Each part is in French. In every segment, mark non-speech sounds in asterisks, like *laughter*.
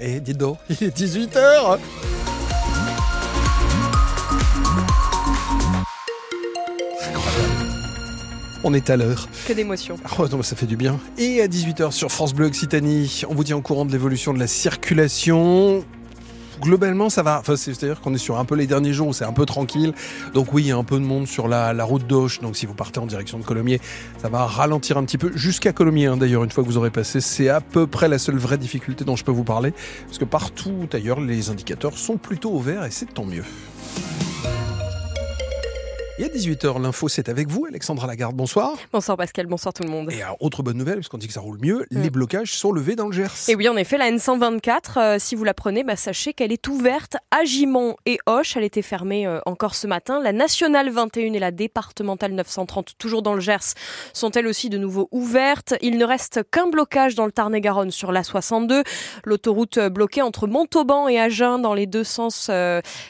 Et dis donc, *laughs* il est 18h On est à l'heure. Que d'émotions. Oh non, ça fait du bien. Et à 18h sur France Bleu Occitanie, on vous tient au courant de l'évolution de la circulation. Globalement, ça va. Enfin, c'est-à-dire qu'on est sur un peu les derniers jours où c'est un peu tranquille. Donc oui, il y a un peu de monde sur la, route d'Auch. Donc si vous partez en direction de Colomiers, ça va ralentir un petit peu jusqu'à Colomiers. Hein. D'ailleurs, une fois que vous aurez passé, c'est à peu près la seule vraie difficulté dont je peux vous parler. Parce que partout ailleurs, les indicateurs sont plutôt au vert et c'est tant mieux. Et à 18h, l'info, c'est avec vous, Alexandra Lagarde. Bonsoir. Bonsoir Pascal, bonsoir tout le monde. Et autre bonne nouvelle, puisqu'on dit que ça roule mieux, les mm. blocages sont levés dans le Gers. Et oui, en effet, la N124, euh, si vous la prenez, bah, sachez qu'elle est ouverte à Gimont et Hoche. Elle était fermée euh, encore ce matin. La nationale 21 et la départementale 930, toujours dans le Gers, sont elles aussi de nouveau ouvertes. Il ne reste qu'un blocage dans le Tarn-et-Garonne sur la 62. L'autoroute euh, bloquée entre Montauban et Agen dans les deux sens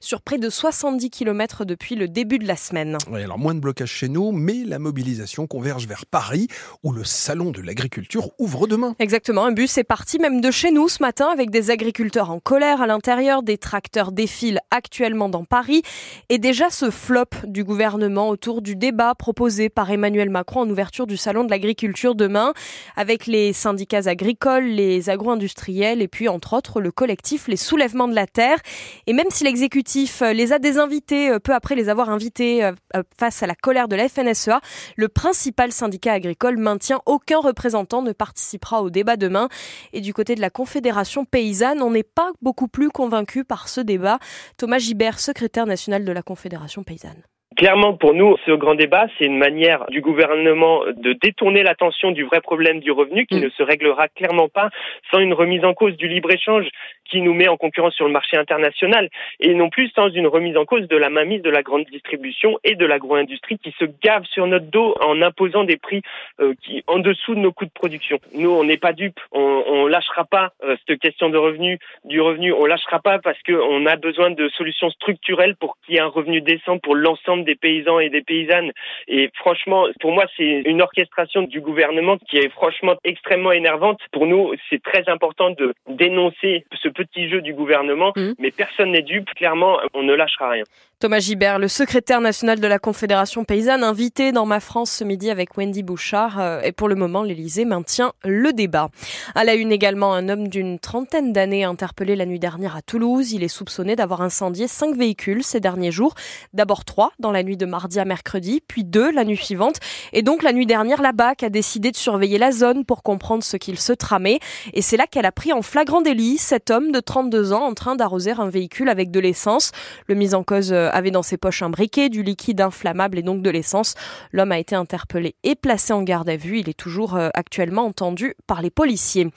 sur près de 70 km depuis le début de la semaine. Oui, alors moins de blocage chez nous, mais la mobilisation converge vers Paris, où le salon de l'agriculture ouvre demain. Exactement, un bus est parti même de chez nous ce matin avec des agriculteurs en colère à l'intérieur, des tracteurs défilent actuellement dans Paris, et déjà ce flop du gouvernement autour du débat proposé par Emmanuel Macron en ouverture du salon de l'agriculture demain, avec les syndicats agricoles, les agro-industriels, et puis entre autres le collectif Les Soulèvements de la Terre. Et même si l'exécutif les a désinvités euh, peu après les avoir invités euh, euh, face à la colère de la FNSEA, le principal syndicat agricole maintient aucun représentant ne participera au débat demain. Et du côté de la Confédération paysanne, on n'est pas beaucoup plus convaincu par ce débat. Thomas Gibert, secrétaire national de la Confédération paysanne. Clairement, pour nous, ce grand débat, c'est une manière du gouvernement de détourner l'attention du vrai problème du revenu qui mm. ne se réglera clairement pas sans une remise en cause du libre-échange qui nous met en concurrence sur le marché international et non plus sans une remise en cause de la mainmise de la grande distribution et de l'agro-industrie qui se gave sur notre dos en imposant des prix euh, qui en dessous de nos coûts de production. Nous, on n'est pas dupes, on, on lâchera pas euh, cette question de revenu, du revenu, on lâchera pas parce qu'on a besoin de solutions structurelles pour qu'il y ait un revenu décent pour l'ensemble des paysans et des paysannes. Et franchement, pour moi, c'est une orchestration du gouvernement qui est franchement extrêmement énervante. Pour nous, c'est très important de dénoncer ce petit jeu du gouvernement, mmh. mais personne n'est dupe. Clairement, on ne lâchera rien. Thomas Gibert, le secrétaire national de la Confédération paysanne, invité dans Ma France ce midi avec Wendy Bouchard. Euh, et pour le moment, l'Elysée maintient le débat. À la une également, un homme d'une trentaine d'années interpellé la nuit dernière à Toulouse. Il est soupçonné d'avoir incendié cinq véhicules ces derniers jours. D'abord trois dans la nuit de mardi à mercredi, puis deux la nuit suivante. Et donc la nuit dernière, la BAC a décidé de surveiller la zone pour comprendre ce qu'il se tramait. Et c'est là qu'elle a pris en flagrant délit cet homme de 32 ans en train d'arroser un véhicule avec de l'essence. Le mise en cause euh, avait dans ses poches un briquet, du liquide inflammable et donc de l'essence. L'homme a été interpellé et placé en garde à vue. Il est toujours euh, actuellement entendu par les policiers.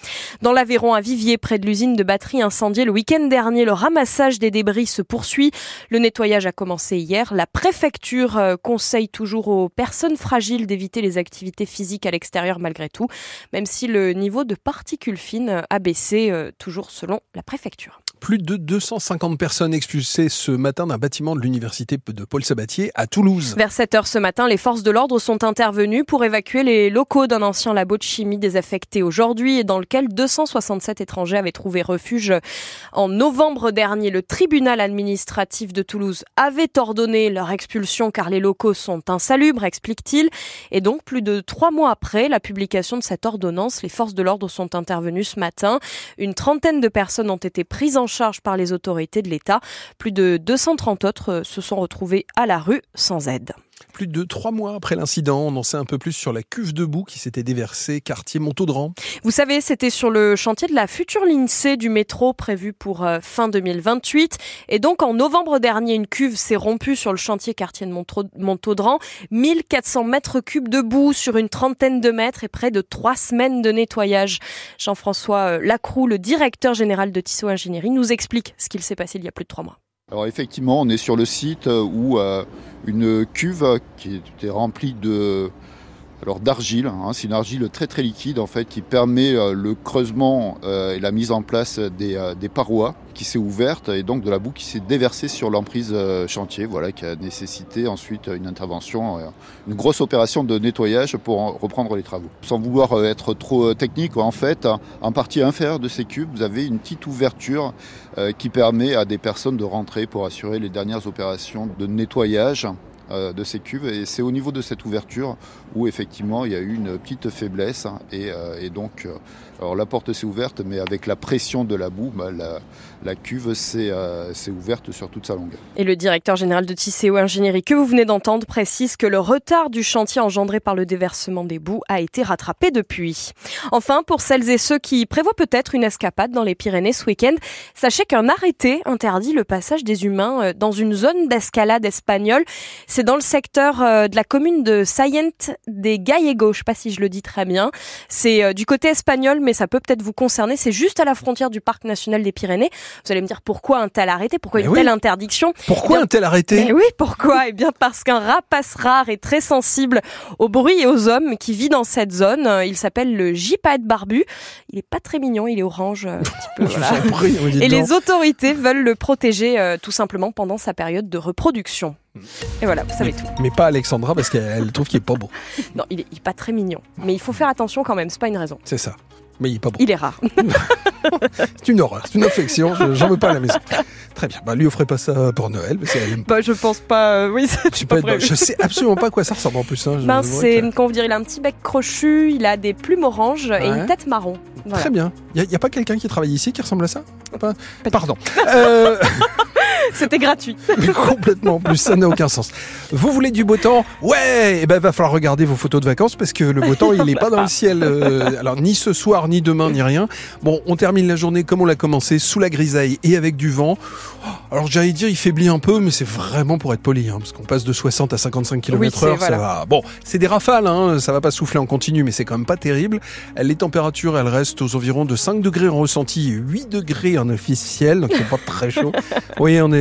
Dans l'Aveyron à Vivier, près de l'usine de batterie incendiée le week-end dernier, le ramassage des débris se poursuit. Le nettoyage a commencé hier. La préfecture euh, conseille toujours aux personnes fragiles d'éviter les activités physiques à l'extérieur malgré tout, même si le niveau de particules fines a baissé, toujours selon la préfecture. Plus de 250 personnes expulsées ce matin d'un bâtiment de l'université de Paul Sabatier à Toulouse. Vers 7 heures ce matin, les forces de l'ordre sont intervenues pour évacuer les locaux d'un ancien labo de chimie désaffecté aujourd'hui et dans lequel 267 étrangers avaient trouvé refuge en novembre dernier. Le tribunal administratif de Toulouse avait ordonné leur expulsion car les locaux sont insalubres, explique-t-il. Et donc, plus de trois mois après la publication de cette ordonnance, les forces de l'ordre sont intervenues ce matin. Une trentaine de personnes ont été prises en charge par les autorités de l'État. Plus de 230 autres euh, se sont retrouvés à la rue sans aide. Plus de trois mois après l'incident, on en sait un peu plus sur la cuve de boue qui s'était déversée quartier Montaudran. Vous savez, c'était sur le chantier de la future ligne C du métro prévu pour euh, fin 2028. Et donc en novembre dernier, une cuve s'est rompue sur le chantier quartier de Montaudran. 1400 mètres cubes de boue sur une trentaine de mètres et près de trois semaines de nettoyage. Jean-François euh, Lacroux, le directeur général de Tissot Ingénierie, nous explique ce qu'il s'est passé il y a plus de trois mois. Alors effectivement, on est sur le site où euh, une cuve qui était remplie de alors d'argile. Hein, c'est une argile très très liquide en fait qui permet euh, le creusement euh, et la mise en place des, euh, des parois qui s'est ouverte et donc de la boue qui s'est déversée sur l'emprise chantier, voilà, qui a nécessité ensuite une intervention, une grosse opération de nettoyage pour reprendre les travaux. Sans vouloir être trop technique, en fait, en partie inférieure de ces cubes, vous avez une petite ouverture qui permet à des personnes de rentrer pour assurer les dernières opérations de nettoyage euh, de ces cubes. Et c'est au niveau de cette ouverture où effectivement il y a eu une petite faiblesse. et, euh, donc, euh, alors la porte s'est ouverte, mais avec la pression de la boue, bah, la, cuve s'est ouverte sur toute sa longueur. Et le directeur général de Tisséo Ingénierie que vous venez d'entendre précise que le retard du chantier engendré par le déversement des boues a été rattrapé depuis. Enfin, pour celles et ceux qui prévoient peut-être une escapade dans les Pyrénées ce week-end, sachez qu'un arrêté interdit le passage des humains dans une zone d'escalade espagnole. Dans le secteur euh, de la commune de Sayent des Gallegos. Je sais pas si je le dis très bien. C'est euh, du côté espagnol, mais ça peut peut-être vous concerner. C'est juste à la frontière du parc national des Pyrénées. Vous allez me dire pourquoi un tel arrêté, pourquoi une telle interdiction? Pourquoi un tel arrêté? Oui, pourquoi? Eh bien parce qu'un rapace rare et très sensible au bruit et aux hommes qui vit dans cette zone. Il s'appelle le gypaète barbu. Il est pas très mignon, il est orange. Un petit peu, *laughs* et les autorités veulent le protéger tout simplement pendant sa période de reproduction. Et voilà, vous savez tout. Mais pas Alexandra parce qu'elle trouve qu'il est pas beau. *laughs* Non, il est, pas très mignon. Mais il faut faire attention quand même, c'est pas une raison. C'est ça. Mais il est pas beau. Il est rare. *laughs* c'est une horreur, c'est une affection, j'en veux pas à la maison. Très bien, bah lui offrez pas ça pour Noël, parce qu'elle aime Bah je pense pas, euh, oui, *laughs* c'est pas, Je sais absolument pas à quoi ça ressemble en plus. Hein, ben, c'est, comment vous dire, il a un petit bec crochu, il a des plumes oranges et une tête marron. Très bien. Il y, a pas quelqu'un qui travaille ici qui ressemble à ça? Pardon. euh... *laughs* C'était gratuit. complètement. En plus, ça n'a aucun sens. Vous voulez du beau temps Ouais. Eh ben, va falloir regarder vos photos de vacances parce que le beau temps, il n'est pas dans le ciel. Euh, alors, ni ce soir, ni demain, ni rien. Bon, on termine la journée comme on l'a commencé, sous la grisaille et avec du vent. Alors, j'allais dire, il faiblit un peu, mais c'est vraiment pour être poli, hein, parce qu'on passe de 60 à 55 km heure, ça va. Bon, c'est des rafales, hein, ça va pas souffler en continu, mais c'est quand même pas terrible. Les températures, elles restent aux environs de 5 degrés en ressenti et 8 degrés en officiel, donc c'est pas très chaud. *laughs* Oui, on est